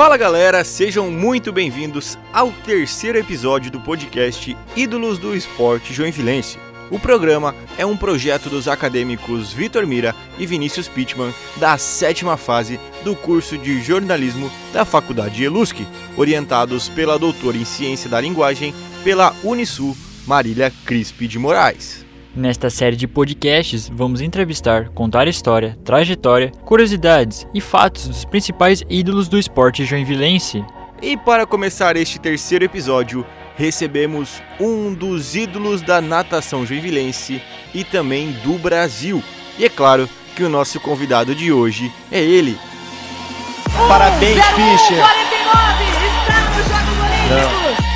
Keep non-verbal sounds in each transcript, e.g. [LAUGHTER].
Fala galera, sejam muito bem-vindos ao terceiro episódio do podcast Ídolos do Esporte Joinvilense. O programa é um projeto dos acadêmicos Vitor Mira e Vinícius Pittman da sétima fase do curso de jornalismo da Faculdade Elusc, orientados pela doutora em ciência da linguagem pela Unisul, Marília Crispi de Moraes. Nesta série de podcasts, vamos entrevistar, contar história, trajetória, curiosidades e fatos dos principais ídolos do esporte joinvilense. E para começar este terceiro episódio, recebemos um dos ídolos da natação joinvilense e também do Brasil. E é claro que o nosso convidado de hoje é ele. Parabéns, Fischer! 49, está no Jogo Olímpico!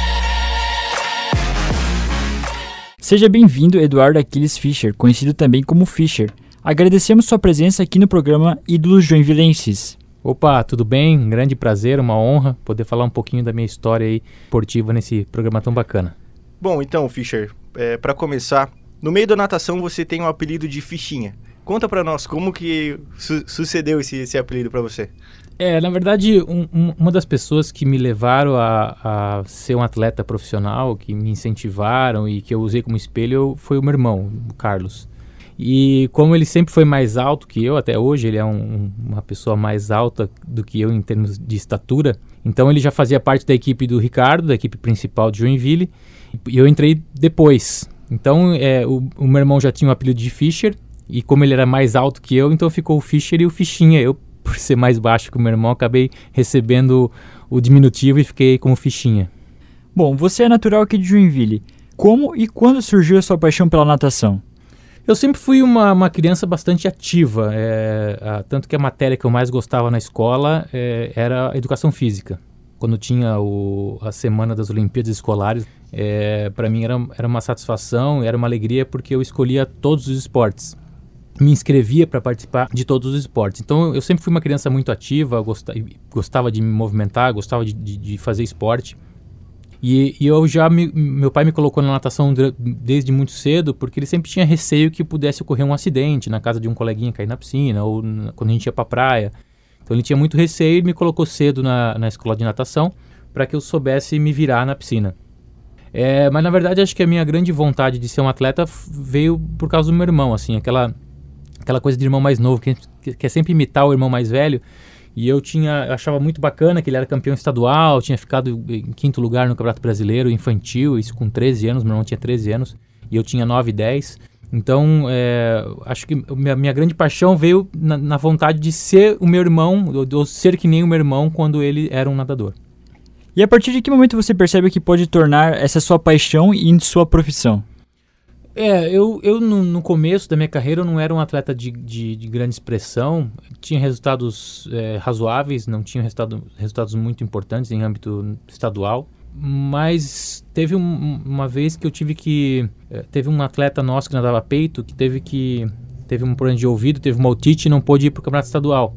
Seja bem-vindo, Eduardo Aquiles Fischer, conhecido também como Fischer. Agradecemos sua presença aqui no programa Ídolos Joinvilenses. Opa, tudo bem? Um grande prazer, uma honra poder falar um pouquinho da minha história aí esportiva nesse programa tão bacana. Bom, então, Fischer, é, para começar, no meio da natação você tem o apelido de Fichinha. Conta para nós como que su sucedeu esse, esse apelido para você. É, na verdade, um, um, uma das pessoas que me levaram a, a, ser um atleta profissional, que me incentivaram e que eu usei como espelho, foi o meu irmão, o Carlos. E como ele sempre foi mais alto que eu, até hoje ele é um, uma pessoa mais alta do que eu em termos de estatura, então ele já fazia parte da equipe do Ricardo, da equipe principal de Joinville, e eu entrei depois. Então é, o, o meu irmão já tinha o apelido de Fischer, e como ele era mais alto que eu, então ficou o Fischer e o Fichinha. Eu [LAUGHS] por ser mais baixo que o meu irmão, acabei recebendo o diminutivo e fiquei como fichinha. Bom, você é natural aqui de Joinville. Como e quando surgiu a sua paixão pela natação? Eu sempre fui uma, uma criança bastante ativa, é, a, tanto que a matéria que eu mais gostava na escola é, era a educação física. Quando tinha o, a semana das Olimpíadas Escolares, é, para mim era, era uma satisfação, era uma alegria porque eu escolhia todos os esportes me inscrevia para participar de todos os esportes. Então eu sempre fui uma criança muito ativa, gostava, de me movimentar, gostava de, de, de fazer esporte. E, e, eu já me, meu pai me colocou na natação desde muito cedo, porque ele sempre tinha receio que pudesse ocorrer um acidente na casa de um coleguinha cair na piscina ou na, quando a gente ia para praia. Então ele tinha muito receio e me colocou cedo na, na escola de natação para que eu soubesse me virar na piscina. É, mas na verdade acho que a minha grande vontade de ser um atleta veio por causa do meu irmão, assim, aquela aquela coisa de irmão mais novo, que quer sempre imitar o irmão mais velho. E eu tinha, eu achava muito bacana que ele era campeão estadual, tinha ficado em quinto lugar no Campeonato Brasileiro infantil, isso com 13 anos, meu irmão tinha 13 anos, e eu tinha 9 e 10. Então, é, acho que minha, minha, grande paixão veio na, na, vontade de ser o meu irmão, ou, ou ser que nem o meu irmão quando ele era um nadador. E a partir de que momento você percebe que pode tornar essa sua paixão em sua profissão? É, eu, eu no, no, começo da minha carreira eu não era um atleta de, de, de grande expressão, tinha resultados é, razoáveis, não tinha resultado, resultados muito importantes em âmbito estadual, mas teve um, uma vez que eu tive que, é, teve um atleta nosso que nadava peito que teve que, teve um problema de ouvido, teve uma otite e não pôde ir para o campeonato estadual.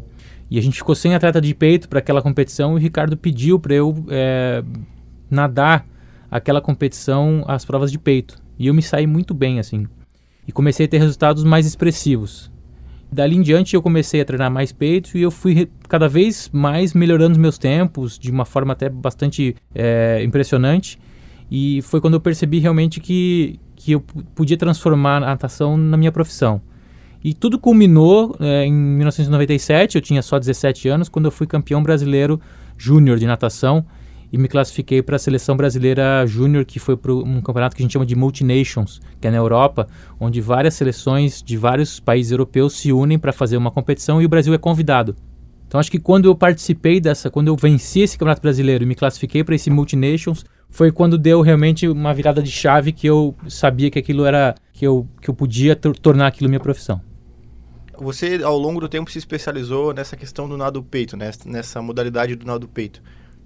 E a gente ficou sem atleta de peito para aquela competição e o Ricardo pediu para eu é, nadar aquela competição, as provas de peito. E eu me saí muito bem, assim. E comecei a ter resultados mais expressivos. Dali em diante eu comecei a treinar mais peito e eu fui cada vez mais melhorando os meus tempos de uma forma até bastante é, impressionante. E foi quando eu percebi realmente que, que eu podia transformar a natação na minha profissão. E tudo culminou é, em 1997, eu tinha só 17 anos, quando eu fui campeão brasileiro júnior de natação e me classifiquei para a seleção brasileira júnior, que foi para um campeonato que a gente chama de Multinations, que é na Europa, onde várias seleções de vários países europeus se unem para fazer uma competição e o Brasil é convidado. Então acho que quando eu participei dessa, quando eu venci esse campeonato brasileiro e me classifiquei para esse Multinations, foi quando deu realmente uma virada de chave que eu sabia que aquilo era que eu que eu podia tornar aquilo minha profissão. Você ao longo do tempo se especializou nessa questão do nado peito, nessa modalidade do nado peito.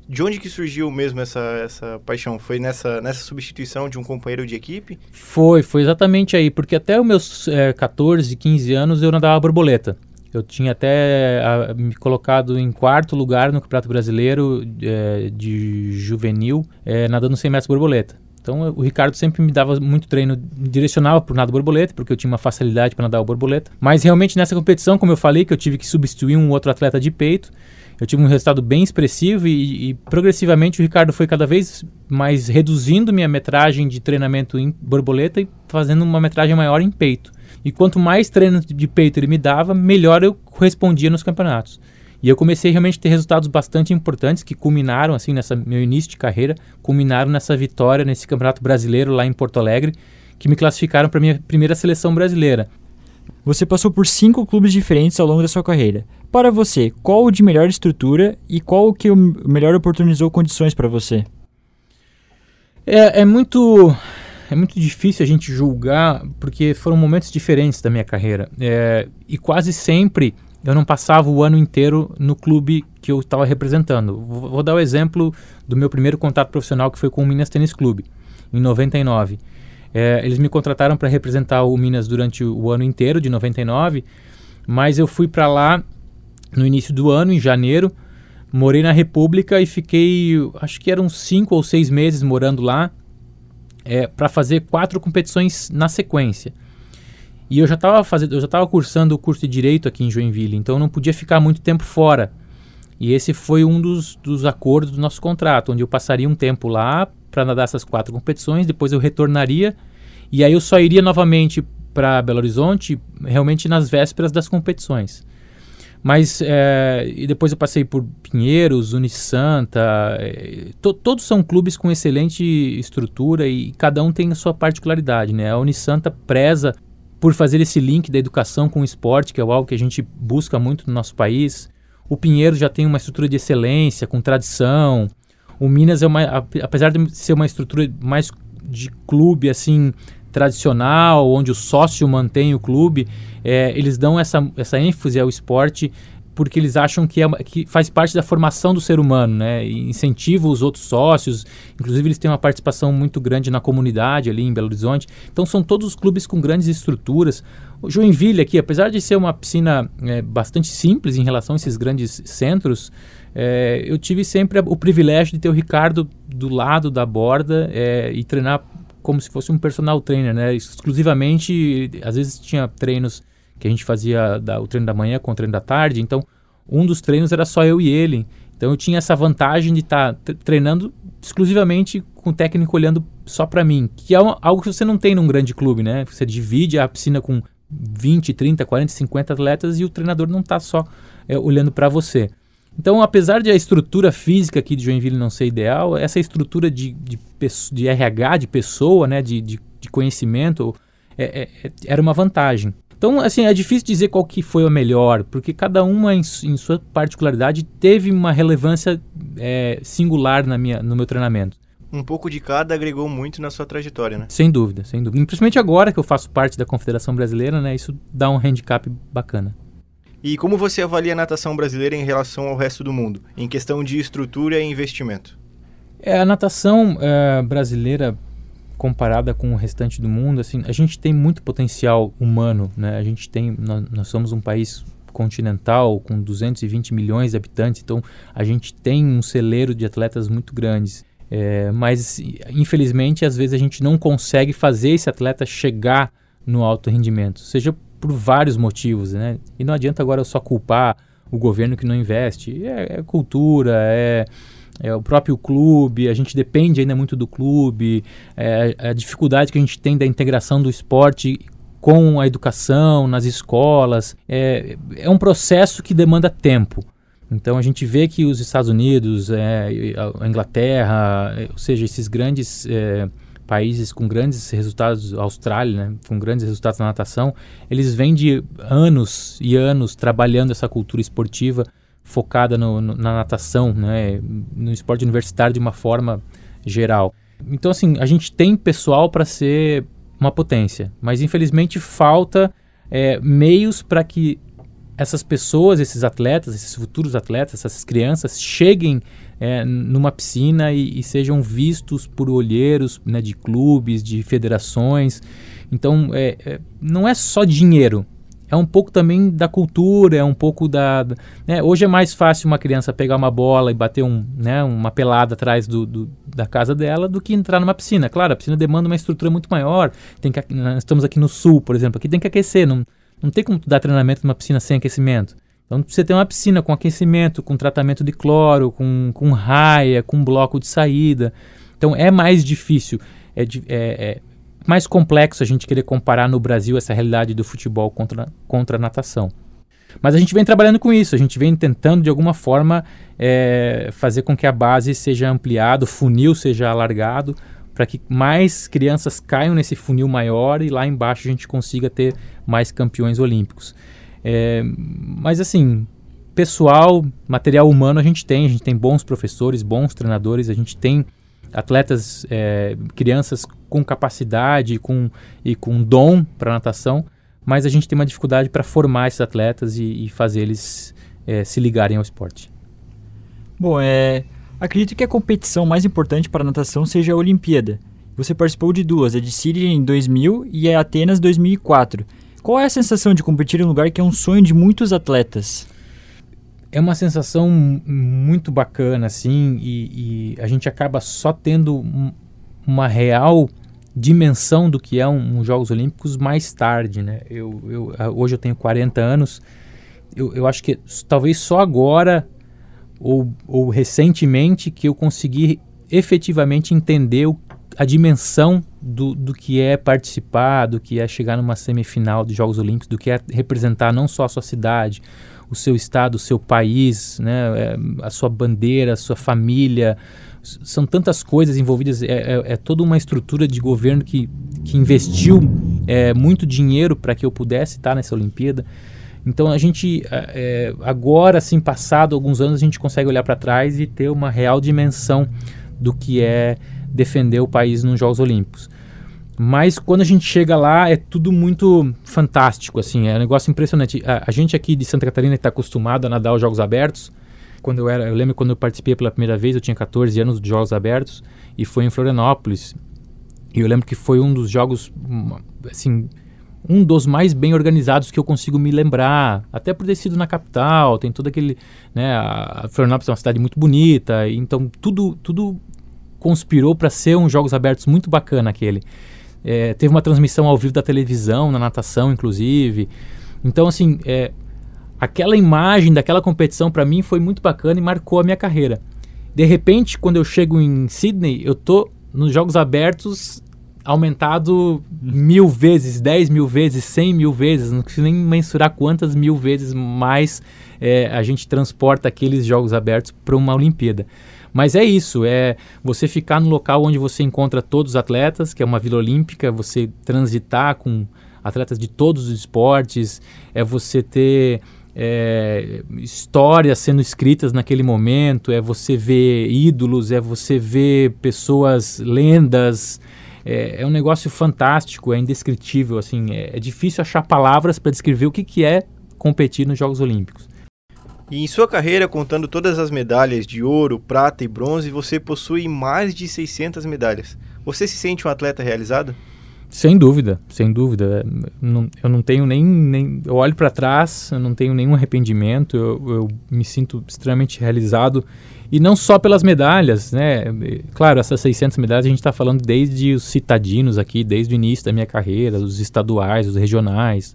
De onde que surgiu mesmo essa, essa paixão? Foi nessa, nessa substituição de um companheiro de equipe? Foi, foi exatamente aí, porque até os meus é, 14, 15 anos eu nadava borboleta. Eu tinha até a, me colocado em quarto lugar no Campeonato Brasileiro é, de Juvenil, é, nadando 100 metros borboleta. Então o Ricardo sempre me dava muito treino, me direcionava para o nado borboleta, porque eu tinha uma facilidade para nadar o borboleta. Mas realmente nessa competição, como eu falei, que eu tive que substituir um outro atleta de peito, eu tive um resultado bem expressivo e, e, progressivamente o Ricardo foi cada vez mais reduzindo minha metragem de treinamento em borboleta e fazendo uma metragem maior em peito. E quanto mais treino de peito ele me dava, melhor eu respondia nos campeonatos. E eu comecei realmente a ter resultados bastante importantes que culminaram assim nessa meu início de carreira, culminaram nessa vitória nesse Campeonato Brasileiro lá em Porto Alegre, que me classificaram para minha primeira seleção brasileira. Você passou por cinco clubes diferentes ao longo da sua carreira. Para você, qual o de melhor estrutura e qual o que o melhor oportunizou condições para você? É, é, muito é muito difícil a gente julgar porque foram momentos diferentes da minha carreira é, e quase sempre eu não passava o ano inteiro no clube que eu estava representando. Vou, vou, dar o exemplo do meu primeiro contato profissional que foi com o Minas Tênis Clube em 99. É, eles me contrataram para representar o Minas durante o ano inteiro de 99, mas eu fui para lá no início do ano, em janeiro. Morei na República e fiquei, acho que eram cinco ou seis meses morando lá é, para fazer quatro competições na sequência. E eu já estava fazendo, eu já estava cursando o curso de direito aqui em Joinville, então eu não podia ficar muito tempo fora. E esse foi um dos, dos acordos do nosso contrato, onde eu passaria um tempo lá para nadar essas quatro competições, depois eu retornaria e aí eu só iria novamente para Belo Horizonte realmente nas vésperas das competições. Mas é, e depois eu passei por Pinheiros, Unisanta, é, to, todos são clubes com excelente estrutura e cada um tem a sua particularidade, né? A Unisanta preza por fazer esse link da educação com o esporte, que é algo que a gente busca muito no nosso país. O Pinheiro já tem uma estrutura de excelência, com tradição. O Minas é uma, apesar de ser uma estrutura mais de clube assim tradicional, onde o sócio mantém o clube, é, eles dão essa, essa ênfase ao esporte porque eles acham que, é, que faz parte da formação do ser humano, né? E incentiva os outros sócios, inclusive eles têm uma participação muito grande na comunidade ali em Belo Horizonte. Então são todos os clubes com grandes estruturas. O Joinville aqui, apesar de ser uma piscina é, bastante simples em relação a esses grandes centros, é, eu tive sempre o privilégio de ter o Ricardo do lado da borda é, e treinar como se fosse um personal trainer, né? Exclusivamente, às vezes tinha treinos que a gente fazia da, o treino da manhã com o treino da tarde, então um dos treinos era só eu e ele. Então eu tinha essa vantagem de estar tá treinando exclusivamente com o técnico olhando só para mim, que é uma, algo que você não tem num grande clube, né? Você divide a piscina com 20, 30, 40, 50 atletas e o treinador não está só é, olhando para você. Então, apesar de a estrutura física aqui de Joinville não ser ideal, essa estrutura de, de, de RH, de pessoa, né, de, de, de conhecimento, é, é, era uma vantagem. Então, assim, é difícil dizer qual que foi a melhor, porque cada uma, em, em sua particularidade, teve uma relevância é, singular na minha, no meu treinamento. Um pouco de cada agregou muito na sua trajetória, né? Sem dúvida, sem dúvida. Principalmente agora que eu faço parte da Confederação Brasileira, né? Isso dá um handicap bacana. E como você avalia a natação brasileira em relação ao resto do mundo, em questão de estrutura e investimento? É, a natação é, brasileira comparada com o restante do mundo, assim, a gente tem muito potencial humano, né? A gente tem, nós, nós somos um país continental com 220 milhões de habitantes, então a gente tem um celeiro de atletas muito grandes. É, mas infelizmente às vezes a gente não consegue fazer esse atleta chegar no alto rendimento, seja por vários motivos, né? E não adianta agora só culpar o governo que não investe. É, é cultura, é, é, o próprio clube, a gente depende ainda muito do clube, é, a dificuldade que a gente tem da integração do esporte com a educação nas escolas. É, é um processo que demanda tempo. Então a gente vê que os Estados Unidos, é, a Inglaterra, é, ou seja, esses grandes é, países com grandes resultados, Austrália, né, com grandes resultados na natação, eles vêm de anos e anos trabalhando essa cultura esportiva focada no, no, na natação, né, no esporte universitário de uma forma geral. Então, assim, a gente tem pessoal para ser uma potência, mas infelizmente falta é, meios para que essas pessoas, esses atletas, esses futuros atletas, essas crianças cheguem é, numa piscina e, e, sejam vistos por olheiros né, de clubes, de federações. Então, é, é, não é só dinheiro, é um pouco também da cultura, é um pouco da. Né? Hoje é mais fácil uma criança pegar uma bola e bater um, né, uma pelada atrás do, do, da casa dela do que entrar numa piscina. Claro, a piscina demanda uma estrutura muito maior. Tem que, nós estamos aqui no sul, por exemplo, aqui tem que aquecer. Não, não tem como dar treinamento numa piscina sem aquecimento. Então você tem uma piscina com aquecimento, com tratamento de cloro, com, com raia, com bloco de saída. Então é mais difícil. É, é, é, mais complexo a gente querer comparar no Brasil essa realidade do futebol contra, contra a natação. Mas a gente vem trabalhando com isso, a gente vem tentando de alguma forma é, fazer com que a base seja ampliada, o funil seja alargado, para que mais crianças caiam nesse funil maior e lá embaixo a gente consiga ter mais campeões olímpicos. É, mas assim, pessoal, material humano a gente tem, a gente tem bons professores, bons treinadores, a gente tem atletas, é, crianças com capacidade com, e com dom para natação, mas a gente tem uma dificuldade para formar esses atletas e, e fazer eles é, se ligarem ao esporte. Bom, é, acredito que a competição mais importante para a natação seja a Olimpíada. Você participou de duas, a de Sydney em 2000 e a Atenas 2004. Qual é a sensação de competir em um lugar que é um sonho de muitos atletas? é uma sensação muito bacana, assim, e, e a gente acaba só tendo um, uma real dimensão do que é um, um, Jogos Olímpicos mais tarde, né? Eu, eu, hoje eu tenho 40 anos, eu, eu acho que talvez só agora ou, ou recentemente que eu consegui efetivamente entender o, a dimensão do, do que é participar, do que é chegar numa semifinal de Jogos Olímpicos, do que é representar não só a sua cidade, o seu estado, o seu país, né, é, a sua bandeira, a sua família. São tantas coisas envolvidas, é, é, é toda uma estrutura de governo que, que investiu é, muito dinheiro para que eu pudesse estar nessa Olimpíada. Então a gente, é, agora, assim, passado alguns anos, a gente consegue olhar para trás e ter uma real dimensão do que é defender o país nos Jogos Olímpicos. Mas quando a gente chega lá, é tudo muito fantástico, assim, é um negócio impressionante. A, a gente aqui de Santa Catarina está acostumado a nadar os Jogos Abertos. Quando eu era, eu lembro quando eu participei pela primeira vez, eu tinha 14 anos de Jogos Abertos e foi em Florianópolis. E eu lembro que foi um dos jogos, assim, um dos mais bem organizados que eu consigo me lembrar, até por ter sido na capital, tem todo aquele, né, a Florianópolis é uma cidade muito bonita, então tudo, tudo conspirou para ser um Jogos Abertos muito bacana aquele. É, teve uma transmissão ao vivo da televisão, na natação, inclusive. Então, assim, é, aquela imagem daquela competição para mim foi muito bacana e marcou a minha carreira. De repente, quando eu chego em Sydney, eu tô nos Jogos Abertos aumentado mil vezes, dez mil vezes, cem mil vezes, não preciso nem mensurar quantas mil vezes mais é, a gente transporta aqueles Jogos Abertos para uma Olimpíada. Mas é isso, é você ficar no local onde você encontra todos os atletas, que é uma Vila Olímpica, você transitar com atletas de todos os esportes, é você ter é, histórias sendo escritas naquele momento, é você ver ídolos, é você ver pessoas, lendas. É, é um negócio fantástico, é indescritível. Assim, é, é difícil achar palavras para descrever o que, que é competir nos Jogos Olímpicos. E em sua carreira, contando todas as medalhas de ouro, prata e bronze, você possui mais de 600 medalhas. Você se sente um atleta realizado? Sem dúvida, sem dúvida. Não, eu não tenho nem, nem eu olho para trás, eu não tenho nenhum arrependimento. Eu, eu, me sinto extremamente realizado e não só pelas medalhas, né? Claro, essas 600 medalhas a gente está falando desde os citadinos aqui, desde o início da minha carreira, os estaduais, os regionais.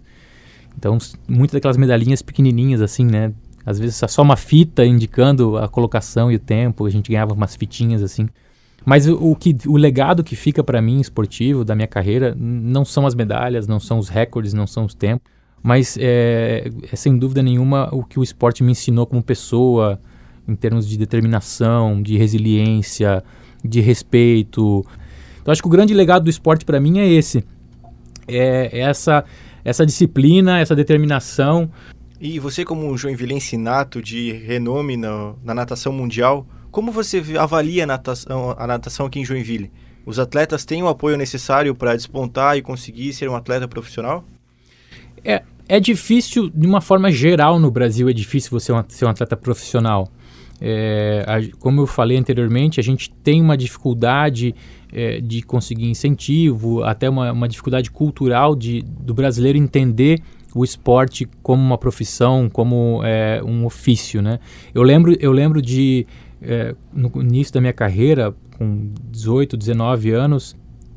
Então, muitas daquelas medalhinhas pequenininhas assim, né? Às vezes só uma fita indicando a colocação e o tempo, a gente ganhava umas fitinhas assim. Mas o, o que, o legado que fica para mim esportivo da minha carreira não são as medalhas, não são os recordes, não são os tempos, mas é, é sem dúvida nenhuma o que o esporte me ensinou como pessoa, em termos de determinação, de resiliência, de respeito. Então acho que o grande legado do esporte para mim é esse, é essa essa disciplina, essa determinação e você, como um joinvilense nato de renome na, na natação mundial, como você avalia a natação, a natação aqui em Joinville? Os atletas têm o apoio necessário para despontar e conseguir ser um atleta profissional? É, é difícil, de uma forma geral no Brasil, é difícil você ser um atleta profissional. É, a, como eu falei anteriormente, a gente tem uma dificuldade é, de conseguir incentivo, até uma, uma dificuldade cultural de, do brasileiro entender o esporte como uma profissão, como é, um ofício, né? Eu lembro, eu lembro de é, no início da minha carreira, com 18, 19 anos,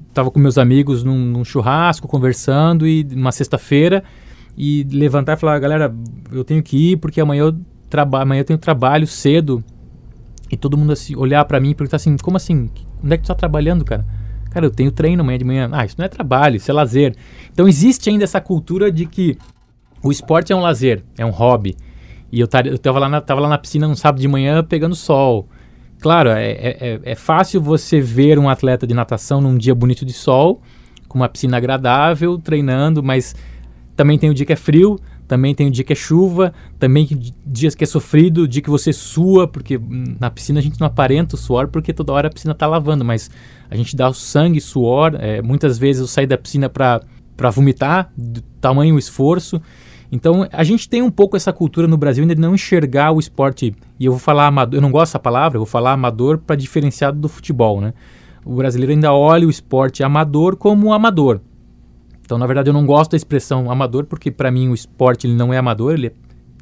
estava com meus amigos num, num, churrasco, conversando, e uma sexta-feira, e levantar e falar, galera, eu tenho que ir porque amanhã eu, traba amanhã eu tenho trabalho cedo. E todo mundo assim, olhar para mim e perguntar assim, como assim? Onde é que tu tá trabalhando, cara? Cara, eu tenho treino amanhã de manhã. Ah, isso não é trabalho, isso é lazer. Então existe ainda essa cultura de que o esporte é um lazer, é um hobby. E eu, eu tava, lá na, tava lá na piscina no sábado de manhã pegando sol. Claro, é, é, é, é fácil você ver um atleta de natação num dia bonito de sol, com uma piscina agradável, treinando, mas também tem o dia que é frio, também tem o dia que é chuva, também dias que é sofrido, dia que você sua, porque na piscina a gente não aparenta o suor, porque toda hora a piscina está lavando, mas a gente dá o sangue, suor. É, muitas vezes eu saio da piscina para vomitar, do tamanho o esforço. Então a gente tem um pouco essa cultura no Brasil de não enxergar o esporte, e eu vou falar amador, eu não gosto dessa palavra, eu vou falar amador para diferenciar do futebol, né? O brasileiro ainda olha o esporte amador como amador. Então, na verdade, eu não gosto da expressão amador, porque para mim o esporte ele não é amador, ele é,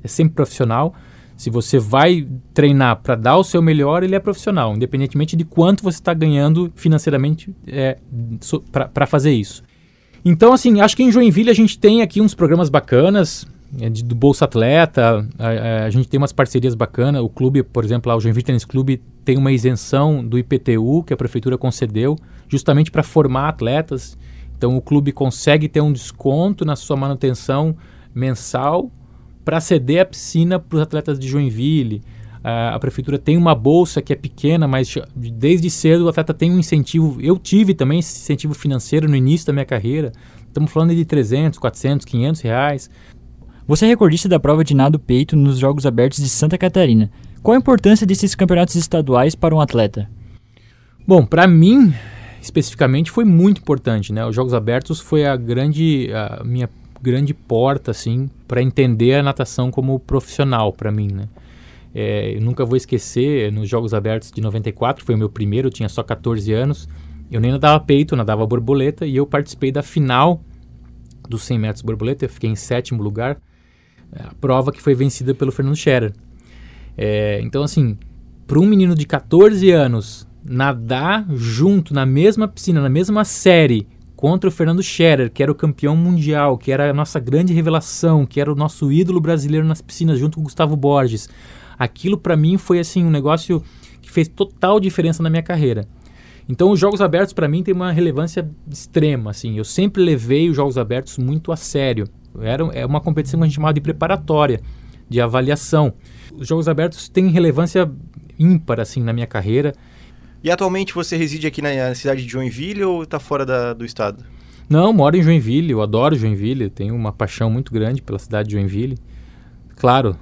é sempre profissional. Se você vai treinar para dar o seu melhor, ele é profissional, independentemente de quanto você está ganhando financeiramente é, para fazer isso. Então, assim, acho que em Joinville a gente tem aqui uns programas bacanas, é, de, do Bolsa Atleta, a, a, a, gente tem umas parcerias bacanas. O clube, por exemplo, lá, o Joinville Tennis Clube tem uma isenção do IPTU que a prefeitura concedeu, justamente para formar atletas. Então, o clube consegue ter um desconto na sua manutenção mensal para ceder a piscina para os atletas de Joinville. Uh, a prefeitura tem uma bolsa que é pequena, mas desde cedo o atleta tem um incentivo. Eu tive também esse incentivo financeiro no início da minha carreira. Estamos falando de 300, 400, 500 reais. Você é recordista da prova de nado peito nos Jogos Abertos de Santa Catarina. Qual a importância desses campeonatos estaduais para um atleta? Bom, para mim, especificamente, foi muito importante. Né? Os Jogos Abertos foi a grande, a minha grande porta assim para entender a natação como profissional para mim. Né? É, nunca vou esquecer, nos Jogos Abertos de 94, foi o meu primeiro, eu tinha só 14 anos, eu nem nadava peito, nadava borboleta, e eu participei da final dos 100 metros borboleta, eu fiquei em sétimo lugar, a prova que foi vencida pelo Fernando Scherer. É, então, assim, para um menino de 14 anos nadar junto na mesma piscina, na mesma série, contra o Fernando Scherer, que era o campeão mundial, que era a nossa grande revelação, que era o nosso ídolo brasileiro nas piscinas, junto com o Gustavo Borges aquilo para mim foi assim um negócio que fez total diferença na minha carreira. Então os jogos abertos para mim tem uma relevância extrema, assim. Eu sempre levei os jogos abertos muito a sério. Era é uma competição que a gente chamava de preparatória, de avaliação. Os jogos abertos têm relevância ímpar assim na minha carreira. E atualmente você reside aqui na cidade de Joinville ou está fora da, do estado? Não, moro em Joinville. Eu adoro Joinville. Tenho uma paixão muito grande pela cidade de Joinville. Claro,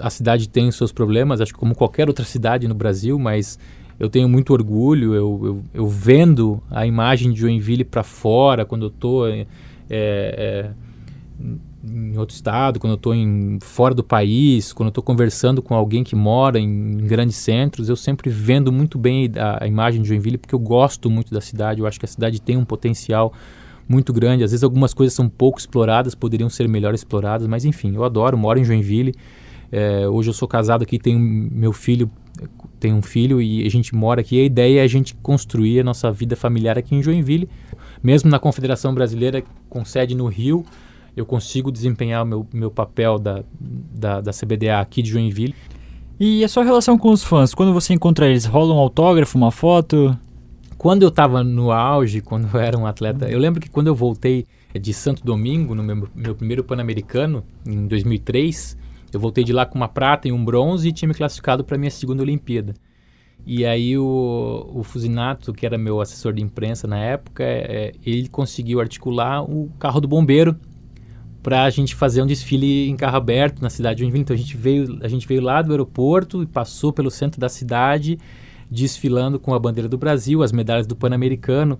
a cidade tem os seus problemas, acho que como qualquer outra cidade no Brasil, mas eu tenho muito orgulho, eu, eu, eu vendo a imagem de Joinville para fora, quando eu estou é, é, em outro estado, quando eu estou fora do país, quando eu estou conversando com alguém que mora em, em, grandes centros, eu sempre vendo muito bem a, a, imagem de Joinville, porque eu gosto muito da cidade, eu acho que a cidade tem um potencial muito grande, às vezes algumas coisas são pouco exploradas, poderiam ser melhor exploradas, mas enfim, eu adoro, moro em Joinville, é, hoje eu sou casado aqui, tenho meu filho, tem um filho e a gente mora aqui. A ideia é a gente construir a nossa vida familiar aqui em Joinville. Mesmo na Confederação Brasileira, com sede no Rio, eu consigo desempenhar o meu, meu papel da, da, da CBDA aqui de Joinville. E a sua relação com os fãs? Quando você encontra eles, rola um autógrafo, uma foto? Quando eu estava no auge, [LAUGHS] quando eu era um atleta, eu lembro que quando eu voltei de Santo Domingo, no meu, meu primeiro Pan-Americano, em 2003, eu voltei de lá com uma prata e um bronze e tinha me classificado para minha segunda Olimpíada. E aí o, o Fusinato, que era meu assessor de imprensa na época, é, ele conseguiu articular o carro do bombeiro para a gente fazer um desfile em carro aberto na cidade de Joinville. Então a gente veio, a gente veio lá do aeroporto e passou pelo centro da cidade, desfilando com a bandeira do Brasil, as medalhas do Pan-Americano.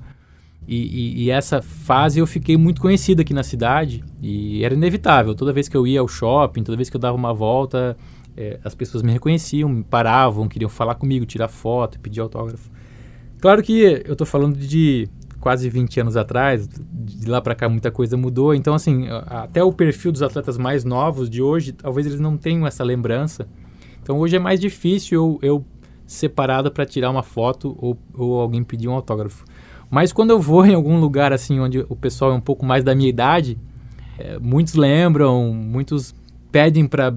E, e, e, essa fase eu fiquei muito conhecido aqui na cidade e era inevitável. Toda vez que eu ia ao shopping, toda vez que eu dava uma volta, é, as pessoas me reconheciam, me paravam, queriam falar comigo, tirar foto, pedir autógrafo. Claro que eu estou falando de quase 20 anos atrás, de lá para cá muita coisa mudou. Então, assim, até o perfil dos atletas mais novos de hoje, talvez eles não tenham essa lembrança. Então, hoje é mais difícil eu, eu ser parado para tirar uma foto ou, ou alguém pedir um autógrafo. Mas quando eu vou [LAUGHS] em algum lugar assim onde o pessoal é um pouco mais da minha idade, é, muitos lembram, muitos pedem para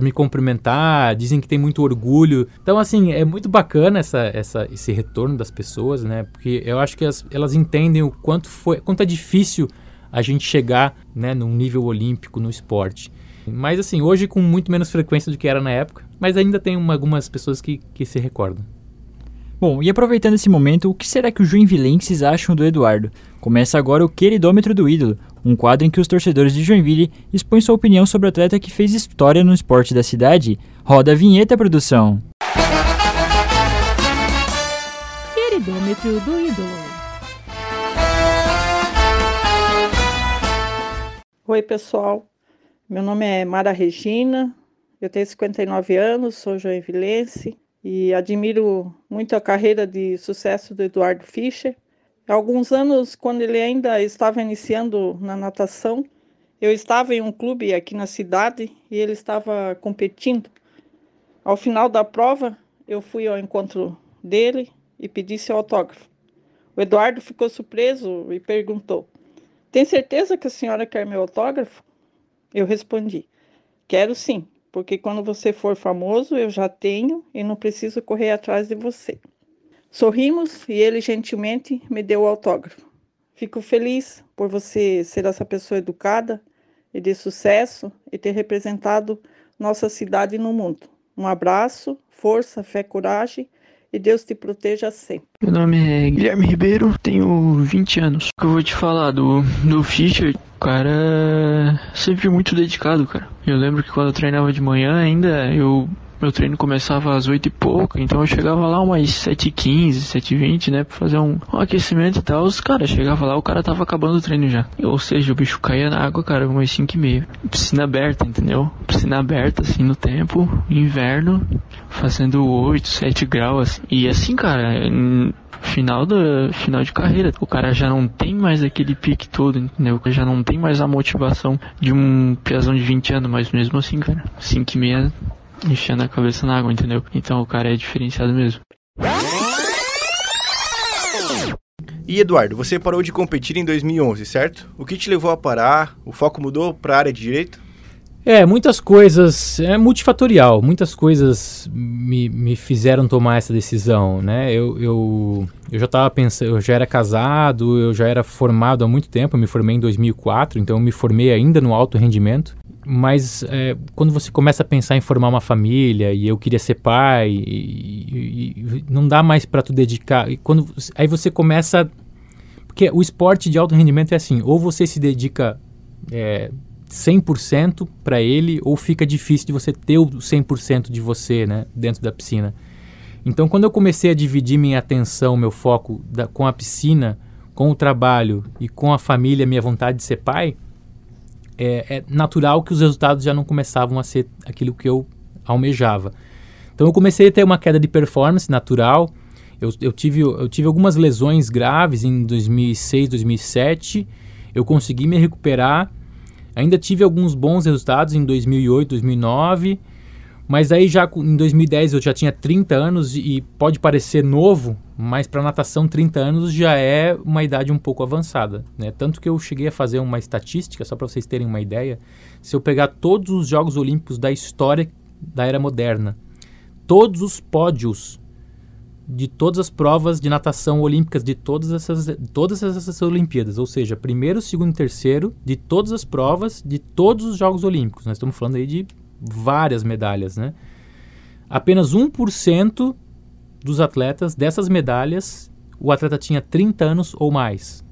me cumprimentar, dizem que tem muito orgulho. Então, assim, é muito bacana essa, essa, esse retorno das pessoas, né? Porque eu acho que as, elas entendem o quanto, foi, quanto é difícil a gente chegar né, num nível olímpico no esporte. Mas, assim, hoje com muito menos frequência do que era na época, mas ainda tem uma, algumas pessoas que, que se recordam. Bom, e aproveitando esse momento, o que será que os joinvilenses acham do Eduardo? Começa agora o Queridômetro do Ídolo, um quadro em que os torcedores de Joinville expõem sua opinião sobre o atleta que fez história no esporte da cidade. Roda a vinheta, produção! Queridômetro do Ídolo. Oi, pessoal. Meu nome é Mara Regina, eu tenho 59 anos, sou joinvilense e admiro muito a carreira de sucesso do Eduardo Fischer. Há alguns anos, quando ele ainda estava iniciando na natação, eu estava em um clube aqui na cidade e ele estava competindo. Ao final da prova, eu fui ao encontro dele e pedi seu autógrafo. O Eduardo ficou surpreso e perguntou: Tem certeza que a senhora quer meu autógrafo? Eu respondi: Quero sim porque quando você for famoso, eu já tenho e não preciso correr atrás de você. Sorrimos e ele gentilmente me deu o autógrafo. Fico feliz por você ser essa pessoa educada e de sucesso e ter representado nossa cidade no mundo. Um abraço, força, fé, coragem e Deus te proteja sempre. Meu nome é Guilherme Ribeiro, tenho 20 anos. O que eu vou te falar do, do Fischer, o cara é sempre muito dedicado, cara. Eu lembro que quando eu treinava de manhã ainda, eu meu treino começava às 8 e pouco, então eu chegava lá umas 7h15, 7h20, né, pra fazer um, um aquecimento e tal. Os caras chegava lá, o cara tava acabando o treino já. Ou seja, o bicho caía na água, cara, umas 5 e meia. Piscina aberta, entendeu? Piscina aberta, assim, no tempo, inverno, fazendo 8, 7 graus. Assim. E assim, cara, final da final de carreira. O cara já não tem mais aquele pique todo, entendeu? Já não tem mais a motivação de um piazão de 20 anos, mas mesmo assim, cara, 5 e meia enfiando a cabeça na água, entendeu? Então o cara é diferenciado mesmo. E Eduardo, você parou de competir em 2011, certo? O que te levou a parar? O foco mudou para a área de direito? É, muitas coisas, é multifatorial, muitas coisas me, me fizeram tomar essa decisão, né? Eu, eu, eu já estava pensando, eu já era casado, eu já era formado há muito tempo, eu me formei em 2004, então eu me formei ainda no alto rendimento. Mas é, quando você começa a pensar em formar uma família e eu queria ser pai, e, e, e não dá mais para tu dedicar. E quando, aí você começa. Porque o esporte de alto rendimento é assim: ou você se dedica é, 100% para ele, ou fica difícil de você ter o 100% de você né, dentro da piscina. Então, quando eu comecei a dividir minha atenção, meu foco da, com a piscina, com o trabalho e com a família, minha vontade de ser pai é, é, natural que os resultados já não começavam a ser aquilo que eu almejava. Então eu comecei a ter uma queda de performance natural. Eu, eu, tive, eu tive algumas lesões graves em 2006, 2007. Eu consegui me recuperar. Ainda tive alguns bons resultados em 2008, 2009. Mas aí já em 2010 eu já tinha 30 anos e pode parecer novo, mas para natação 30 anos já é uma idade um pouco avançada, né? Tanto que eu cheguei a fazer uma estatística só para vocês terem uma ideia, se eu pegar todos os Jogos Olímpicos da história da era moderna, todos os pódios de todas as provas de natação olímpicas de todas essas todas essas Olimpíadas, ou seja, primeiro, segundo e terceiro de todas as provas de todos os Jogos Olímpicos. Nós estamos falando aí de várias medalhas, né? Apenas 1% dos atletas dessas medalhas, o atleta tinha 30 anos ou mais.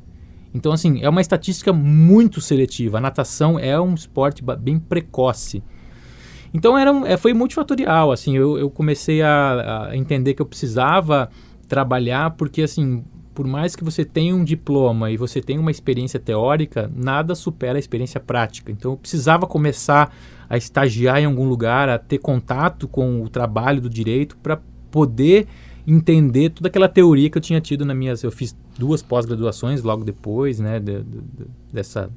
Então, assim, é uma estatística muito seletiva. A natação é um esporte bem precoce. Então, era, é, foi multifatorial, assim, eu, eu comecei a, a entender que eu precisava trabalhar, porque, assim, por mais que você tenha um diploma e você tenha uma experiência teórica, nada supera a experiência prática. Então eu precisava começar a estagiar em algum lugar, a ter contato com o trabalho do direito para poder entender toda aquela teoria que eu tinha tido na minha. Eu fiz duas pós-graduações logo depois, né, de, de, de, dessa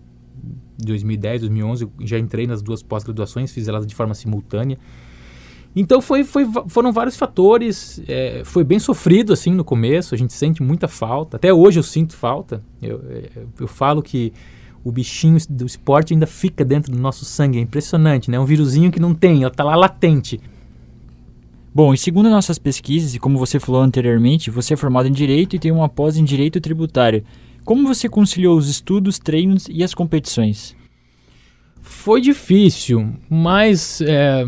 2010, 2011, eu já entrei nas duas pós-graduações, fiz elas de forma simultânea. Então foi, foi, foram vários fatores, é, foi bem sofrido assim no começo, a gente sente muita falta, até hoje eu sinto falta. Eu, eu, eu falo que o bichinho do esporte ainda fica dentro do nosso sangue, é impressionante, né? É um vírusinho que não tem, está lá latente. Bom, e segundo nossas pesquisas, e como você falou anteriormente, você é formado em Direito e tem uma pós em Direito Tributário. Como você conciliou os estudos, treinos e as competições? Foi difícil, mas é,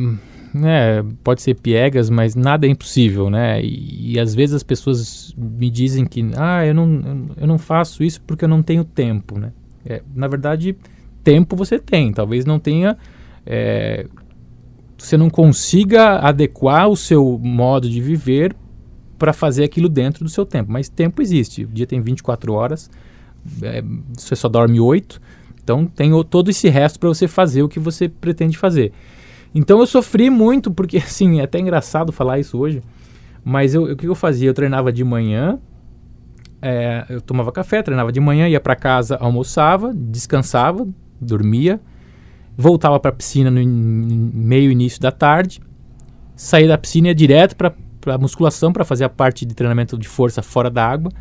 é, pode ser piegas, mas nada é impossível, né? E, e, às vezes as pessoas me dizem que ah, eu não, eu não faço isso porque eu não tenho tempo, né? É, na verdade, tempo você tem, talvez não tenha é, você não consiga adequar o seu modo de viver para fazer aquilo dentro do seu tempo. Mas tempo existe. O dia tem 24 horas, é, você só dorme 8, então tem o, todo esse resto para você fazer o que você pretende fazer. Então eu sofri muito, porque [LAUGHS] assim, é até engraçado falar isso hoje, mas eu, o que eu fazia? Eu treinava de manhã, é, eu tomava café, treinava de manhã, ia para casa, almoçava, descansava, dormia, voltava para a piscina no meio início da tarde, saía da piscina e ia direto para a musculação para fazer a parte de treinamento de força fora da água.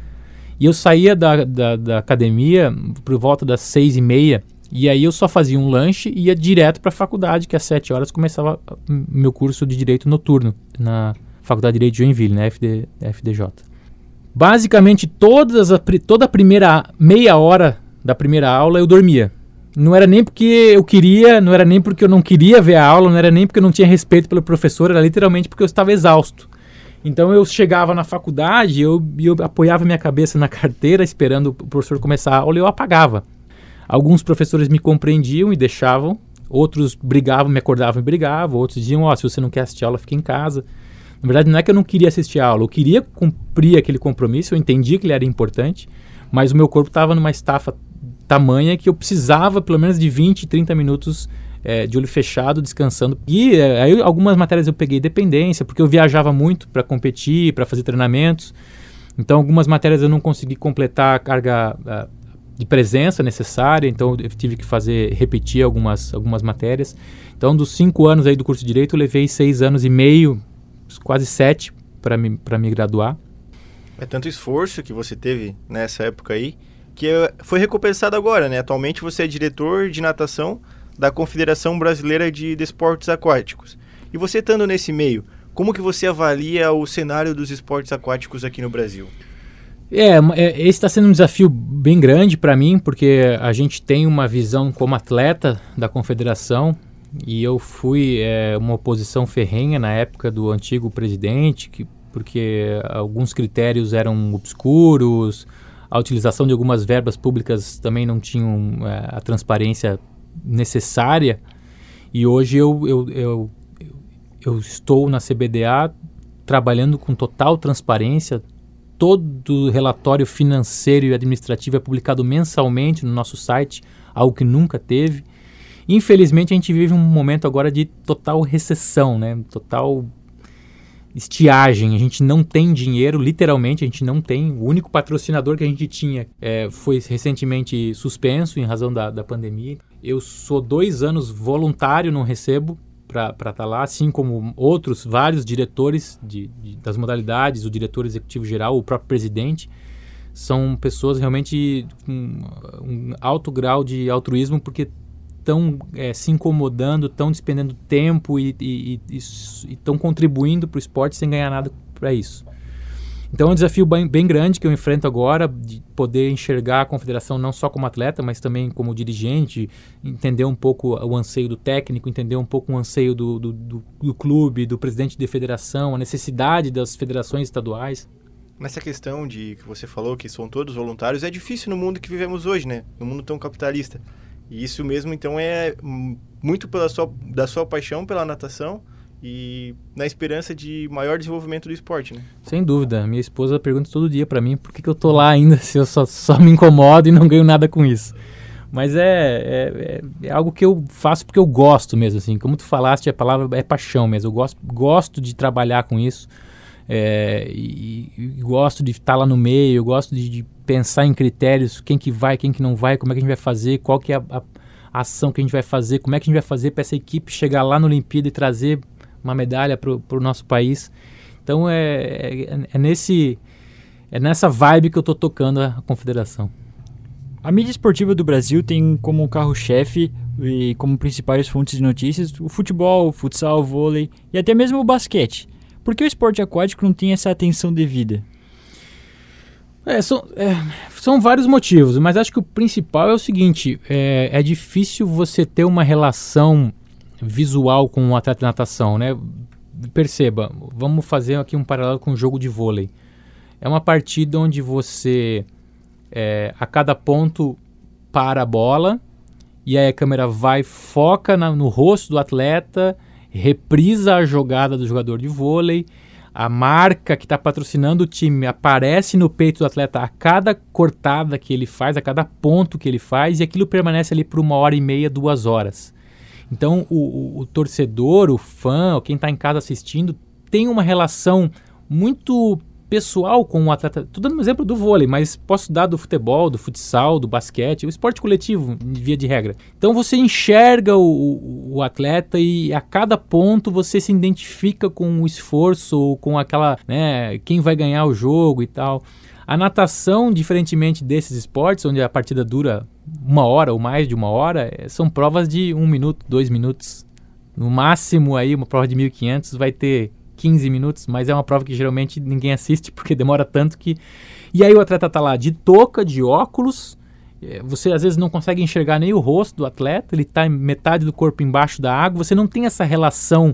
E eu saía da, da, da academia por volta das seis e meia e aí eu só fazia um lanche e ia direto para a faculdade, que às sete horas começava meu curso de Direito Noturno na Faculdade de Direito de Joinville, na FD, FDJ. Basicamente, todas a, toda a primeira meia hora da primeira aula eu dormia. Não era nem porque eu queria, não era nem porque eu não queria ver a aula, não era nem porque eu não tinha respeito pelo professor, era literalmente porque eu estava exausto. Então eu chegava na faculdade, eu, eu apoiava minha cabeça na carteira esperando o professor começar a aula e eu apagava. Alguns professores me compreendiam e deixavam, outros brigavam, me acordavam e brigavam, outros diziam, ó, oh, se você não quer assistir aula, fica em casa. Na verdade, não é que eu não queria assistir a aula, eu queria cumprir aquele compromisso, eu entendia que ele era importante, mas o meu corpo estava numa estafa tamanha que eu precisava pelo menos de 20, 30 minutos é, de olho fechado, descansando. E é, aí algumas matérias eu peguei dependência, porque eu viajava muito para competir, para fazer treinamentos. Então algumas matérias eu não consegui completar a carga a, de presença necessária, então eu tive que fazer, repetir algumas, algumas matérias. Então dos cinco anos aí do curso de Direito eu levei seis anos e meio, quase sete, para me, me graduar. É tanto esforço que você teve nessa época aí, que é, foi recompensado agora, né? Atualmente você é diretor de natação da Confederação Brasileira de Desportos Aquáticos. E você estando nesse meio, como que você avalia o cenário dos esportes aquáticos aqui no Brasil? É, é esse está sendo um desafio bem grande para mim, porque a gente tem uma visão como atleta da confederação e eu fui é, uma oposição ferrenha na época do antigo presidente, que, porque alguns critérios eram obscuros, a utilização de algumas verbas públicas também não tinham é, a transparência necessária. E hoje eu, eu, eu, eu, estou na CBDA trabalhando com total transparência. Todo relatório financeiro e administrativo é publicado mensalmente no nosso site, algo que nunca teve. Infelizmente, a gente vive um momento agora de total recessão, né? total estiagem, a gente não tem dinheiro, literalmente a gente não tem. O único patrocinador que a gente tinha é, foi recentemente suspenso em razão da, da pandemia. Eu sou dois anos voluntário, não recebo para estar tá lá, assim como outros vários diretores de, de, das modalidades, o diretor executivo geral, o próprio presidente. São pessoas realmente com um alto grau de altruísmo porque estão é, se incomodando, estão despendendo tempo e estão contribuindo para o esporte sem ganhar nada para isso. Então é um desafio bem, bem, grande que eu enfrento agora, de poder enxergar a confederação não só como atleta, mas também como dirigente, entender um pouco o anseio do técnico, entender um pouco o anseio do, do, do, do clube, do presidente de federação, a necessidade das federações estaduais. Nessa questão de que você falou que são todos voluntários, é difícil no mundo que vivemos hoje, né? No mundo tão capitalista. E isso mesmo, então, é muito pela sua, da sua paixão pela natação e na esperança de maior desenvolvimento do esporte, né? Sem dúvida. Minha esposa pergunta todo dia para mim por que, que eu tô lá ainda [LAUGHS] se eu só, só me incomodo e não ganho nada com isso. Mas é, é, é, é, algo que eu faço porque eu gosto mesmo, assim. Como tu falaste, a palavra é paixão mesmo. Eu gosto, gosto de trabalhar com isso. é, e, e, gosto de estar lá no meio, gosto de, de, pensar em critérios, quem que vai, quem que não vai, como é que a gente vai fazer, qual que é a, a, ação que a gente vai fazer, como é que a gente vai fazer para essa equipe chegar lá no Olimpíada e trazer uma medalha para o nosso país. Então é, é, é, nesse é nessa vibe que eu estou tocando a confederação. A mídia esportiva do Brasil tem como carro-chefe e como principais fontes de notícias o futebol, o futsal, o vôlei e até mesmo o basquete. Por que o esporte aquático não tem essa atenção devida? É, são, é, são vários motivos, mas acho que o principal é o seguinte: é, é difícil você ter uma relação visual com um atleta de natação, né? Perceba, vamos fazer aqui um paralelo com o jogo de vôlei. É uma partida onde você é, a cada ponto para a bola e aí a câmera vai, foca na, no rosto do atleta, reprisa a jogada do jogador de vôlei, a marca que está patrocinando o time aparece no peito do atleta a cada cortada que ele faz, a cada ponto que ele faz, e aquilo permanece ali por uma hora e meia, duas horas. Então o, o, o torcedor, o fã, quem está em casa assistindo, tem uma relação muito pessoal com o atleta. Estou dando um exemplo do vôlei, mas posso dar do futebol, do futsal, do basquete, o esporte coletivo, via de regra. Então você enxerga o, o atleta e a cada ponto você se identifica com o esforço, com aquela, né, quem vai ganhar o jogo e tal. A natação, diferentemente desses esportes, onde a partida dura uma hora ou mais de uma hora, é, são provas de um minuto, dois minutos. No máximo aí, uma prova de 1.500 vai ter 15 minutos, mas é uma prova que geralmente ninguém assiste [LAUGHS] porque demora tanto que. E aí o atleta tá lá de touca, de óculos. É, você às vezes não consegue enxergar nem o rosto do atleta, ele está metade do corpo embaixo da água. Você não tem essa relação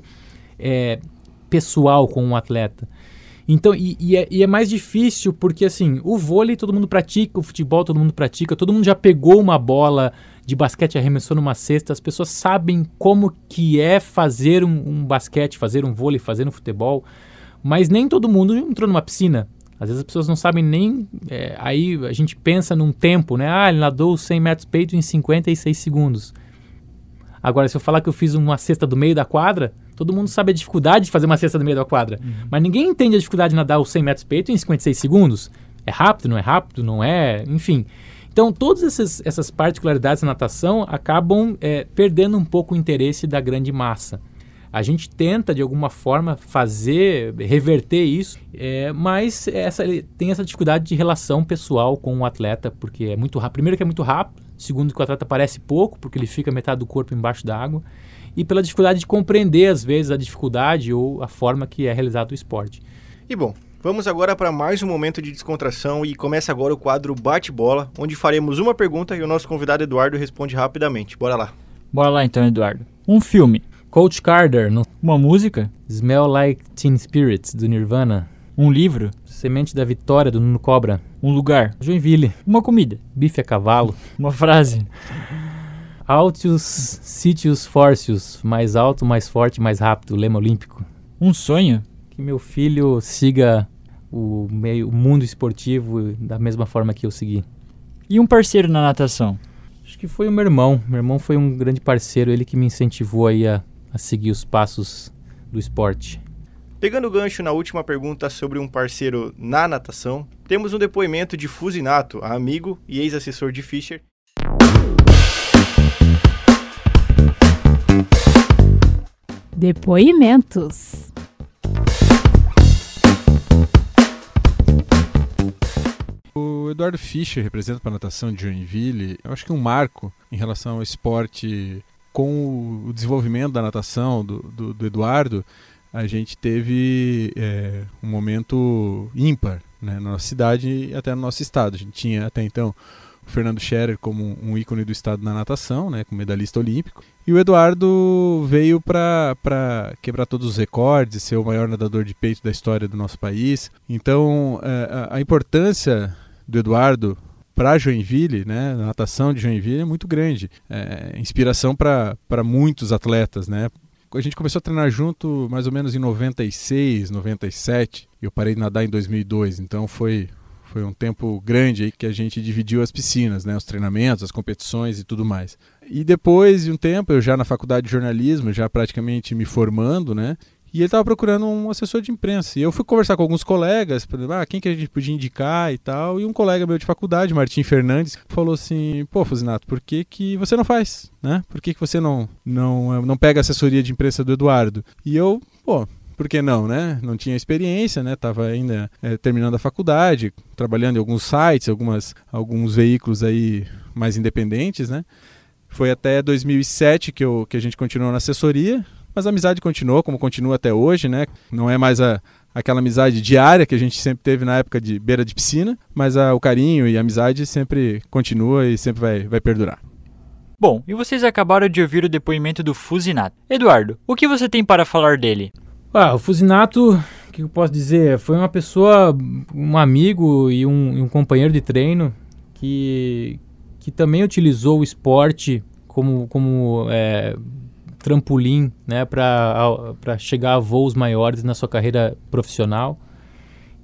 é, pessoal com o atleta. Então, e, e, é, e, é, mais difícil porque, assim, o vôlei todo mundo pratica, o futebol todo mundo pratica, todo mundo já pegou uma bola de basquete arremessou numa cesta, as pessoas sabem como que é fazer um, um basquete, fazer um vôlei, fazer um futebol, mas nem todo mundo entrou numa piscina. Às vezes as pessoas não sabem nem. É, aí a gente pensa num tempo, né? Ah, ele nadou 100 metros peito em 56 segundos. Agora, se eu falar que eu fiz uma cesta do meio da quadra, todo mundo sabe a dificuldade de fazer uma cesta do meio da quadra. Uhum. Mas ninguém entende a dificuldade de nadar os 100 metros peito em 56 segundos. É rápido, não é rápido, não é. Enfim. Então, todas essas, essas particularidades da natação acabam é, perdendo um pouco o interesse da grande massa. A gente tenta, de alguma forma, fazer, reverter isso, é, mas essa, tem essa dificuldade de relação pessoal com o atleta, porque é muito rápido. Primeiro que é muito rápido, segundo que o atleta parece pouco, porque ele fica metade do corpo embaixo da água, e pela dificuldade de compreender, às vezes, a dificuldade ou a forma que é realizado o esporte. E bom, Vamos agora para mais um momento de descontração e começa agora o quadro Bate-Bola, onde faremos uma pergunta e o nosso convidado Eduardo responde rapidamente. Bora lá. Bora lá então, Eduardo. Um filme. Coach Carter. No... Uma música. Smell Like Teen Spirits, do Nirvana. Um livro. Semente da Vitória, do Nuno Cobra. Um lugar. Joinville. Uma comida. Bife a cavalo. Uma frase. [LAUGHS] Altius Sitius Forcius. Mais alto, mais forte, mais rápido. Lema olímpico. Um sonho. Que meu filho siga o meio o mundo esportivo da mesma forma que eu segui. E um parceiro na natação? Acho que foi o meu irmão. Meu irmão foi um grande parceiro, ele que me incentivou aí a, a seguir os passos do esporte. Pegando o gancho na última pergunta sobre um parceiro na natação, temos um depoimento de Fusinato, amigo e ex-assessor de Fischer. Depoimentos. O Eduardo Fischer representa para a natação de Joinville. Eu acho que um marco em relação ao esporte com o desenvolvimento da natação do, do, do Eduardo, a gente teve é, um momento ímpar né, na nossa cidade e até no nosso estado. A gente tinha até então Fernando Scherer como um ícone do estado na natação, né, como medalhista olímpico. E o Eduardo veio para quebrar todos os recordes, ser o maior nadador de peito da história do nosso país. Então, é, a importância do Eduardo para Joinville, né, a natação de Joinville é muito grande. É, inspiração para muitos atletas, né? A gente começou a treinar junto mais ou menos em 96, 97. Eu parei de nadar em 2002, então foi foi um tempo grande aí que a gente dividiu as piscinas, né, os treinamentos, as competições e tudo mais. E depois de um tempo, eu já na faculdade de jornalismo, já praticamente me formando, né, E ele estava procurando um assessor de imprensa. E eu fui conversar com alguns colegas, ah, quem que a gente podia indicar e tal. E um colega meu de faculdade, Martim Fernandes, falou assim: pô, Fusinato, por que, que você não faz? Né? Por que, que você não, não, não pega a assessoria de imprensa do Eduardo? E eu, pô, por que não, né? Não tinha experiência, né? Tava ainda é, terminando a faculdade, trabalhando em alguns sites, algumas, alguns veículos aí mais independentes, né? Foi até 2007 que, eu, que a gente continuou na assessoria, mas a amizade continuou, como continua até hoje, né? Não é mais a, aquela amizade diária que a gente sempre teve na época de beira de piscina, mas a, o carinho e a amizade sempre continua e sempre vai, vai perdurar. Bom, e vocês acabaram de ouvir o depoimento do Fusinato. Eduardo, o que você tem para falar dele? Ah, o Fusinato, o que eu posso dizer? Foi uma pessoa, um amigo e um, um companheiro de treino que, que também utilizou o esporte como, como é, trampolim né, para chegar a voos maiores na sua carreira profissional.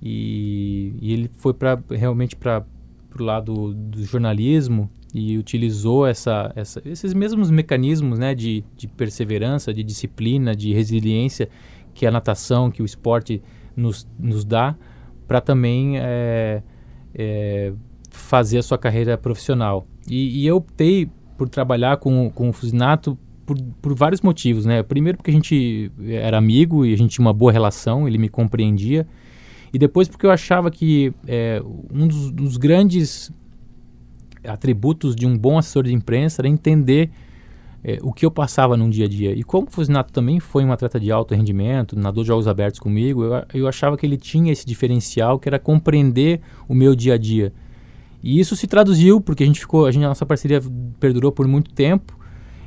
E, e ele foi pra, realmente para o lado do jornalismo e utilizou essa, essa, esses mesmos mecanismos né, de, de perseverança, de disciplina, de resiliência que a natação, que o esporte nos, nos dá, para também é, é, fazer a sua carreira profissional. E, e eu optei por trabalhar com, com o Fusinato por, por vários motivos, né? Primeiro porque a gente era amigo e a gente tinha uma boa relação, ele me compreendia. E depois porque eu achava que é, um dos, dos, grandes atributos de um bom assessor de imprensa era entender é, o que eu passava num dia a dia. E como o Fusinato também foi um atleta de alto rendimento, nadou jogos abertos comigo, eu, eu achava que ele tinha esse diferencial que era compreender o meu dia a dia. E isso se traduziu porque a gente ficou, a, gente, a nossa parceria perdurou por muito tempo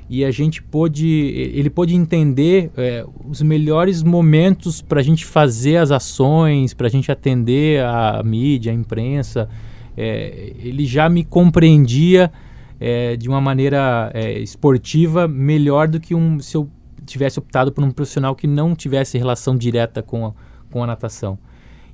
e a gente pôde, ele pôde entender é, os melhores momentos para a gente fazer as ações, para a gente atender a mídia, a imprensa. É, ele já me compreendia é, de uma maneira é, esportiva melhor do que um, se eu tivesse optado por um profissional que não tivesse relação direta com a, com a natação.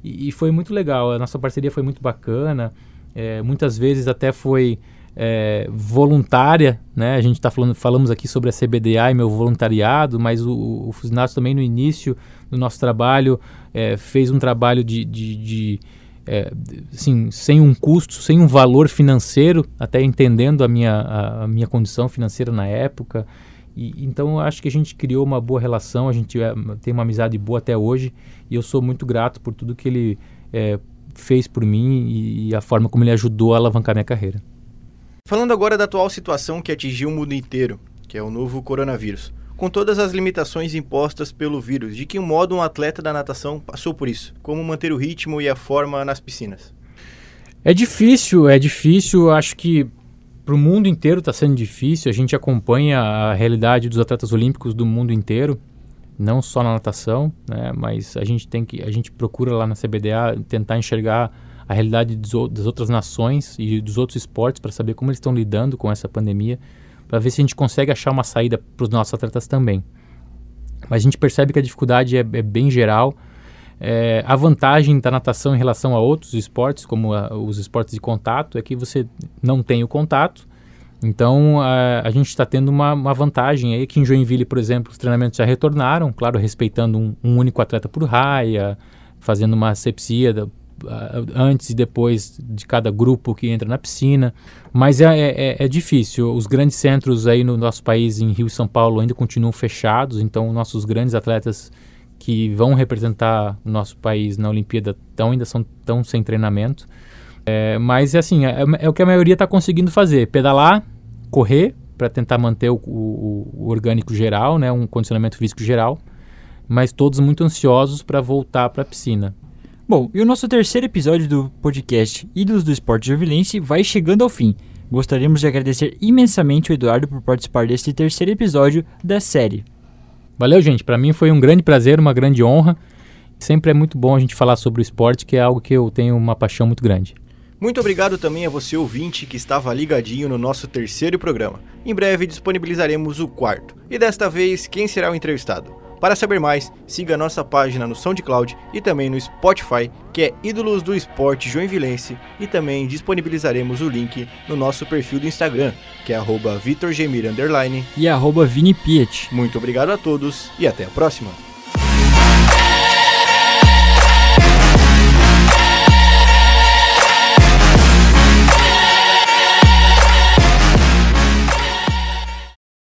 E, e foi muito legal, a nossa parceria foi muito bacana, é, muitas vezes até foi é, voluntária, né? A gente está falando, falamos aqui sobre a CBDA e meu voluntariado, mas o, o Fusinato também no início do nosso trabalho é, fez um trabalho de, de, de é, assim, sem um custo, sem um valor financeiro, até entendendo a minha, a, a minha condição financeira na época. E, então acho que a gente criou uma boa relação, a gente é, tem uma amizade boa até hoje e eu sou muito grato por tudo que ele é, fez por mim e, e a forma como ele ajudou a alavancar minha carreira. Falando agora da atual situação que atingiu o mundo inteiro, que é o novo coronavírus. Com todas as limitações impostas pelo vírus, de que modo um atleta da natação passou por isso? Como manter o ritmo e a forma nas piscinas? É difícil, é difícil. Acho que para o mundo inteiro está sendo difícil. A gente acompanha a realidade dos atletas olímpicos do mundo inteiro, não só na natação, né? Mas a gente tem que, a gente procura lá na CBDA tentar enxergar a realidade das outras nações e dos outros esportes para saber como eles estão lidando com essa pandemia, para ver se a gente consegue achar uma saída para os nossos atletas também. Mas a gente percebe que a dificuldade é, é bem geral. É, a vantagem da natação em relação a outros esportes, como a, os esportes de contato, é que você não tem o contato. Então a, a gente está tendo uma, uma, vantagem aí que em Joinville, por exemplo, os treinamentos já retornaram, claro, respeitando um, um único atleta por raia, fazendo uma asepsia antes e depois de cada grupo que entra na piscina. Mas é, é, é, difícil. Os grandes centros aí no nosso país, em Rio e São Paulo, ainda continuam fechados. Então, nossos grandes atletas que vão representar o nosso país na Olimpíada tão, ainda são tão sem treinamento. É, mas, assim, é, é, o que a maioria está conseguindo fazer. Pedalar, correr, para tentar manter o, o, o orgânico geral, né, um condicionamento físico geral. Mas todos muito ansiosos para voltar para a piscina. Bom, e o nosso terceiro episódio do podcast Ídolos do Esporte Jovilense vai chegando ao fim. Gostaríamos de agradecer imensamente o Eduardo por participar deste terceiro episódio da série. Valeu, gente. Para mim foi um grande prazer, uma grande honra. Sempre é muito bom a gente falar sobre o esporte, que é algo que eu tenho uma paixão muito grande. Muito obrigado também a você ouvinte que estava ligadinho no nosso terceiro programa. Em breve disponibilizaremos o quarto. E desta vez, quem será o entrevistado? Para saber mais, siga a nossa página no SoundCloud e também no Spotify, que é Ídolos do Esporte Joinvilense, e também disponibilizaremos o link no nosso perfil do Instagram, que é @vitorgemir_ e @vinipiet. Muito obrigado a todos e até a próxima.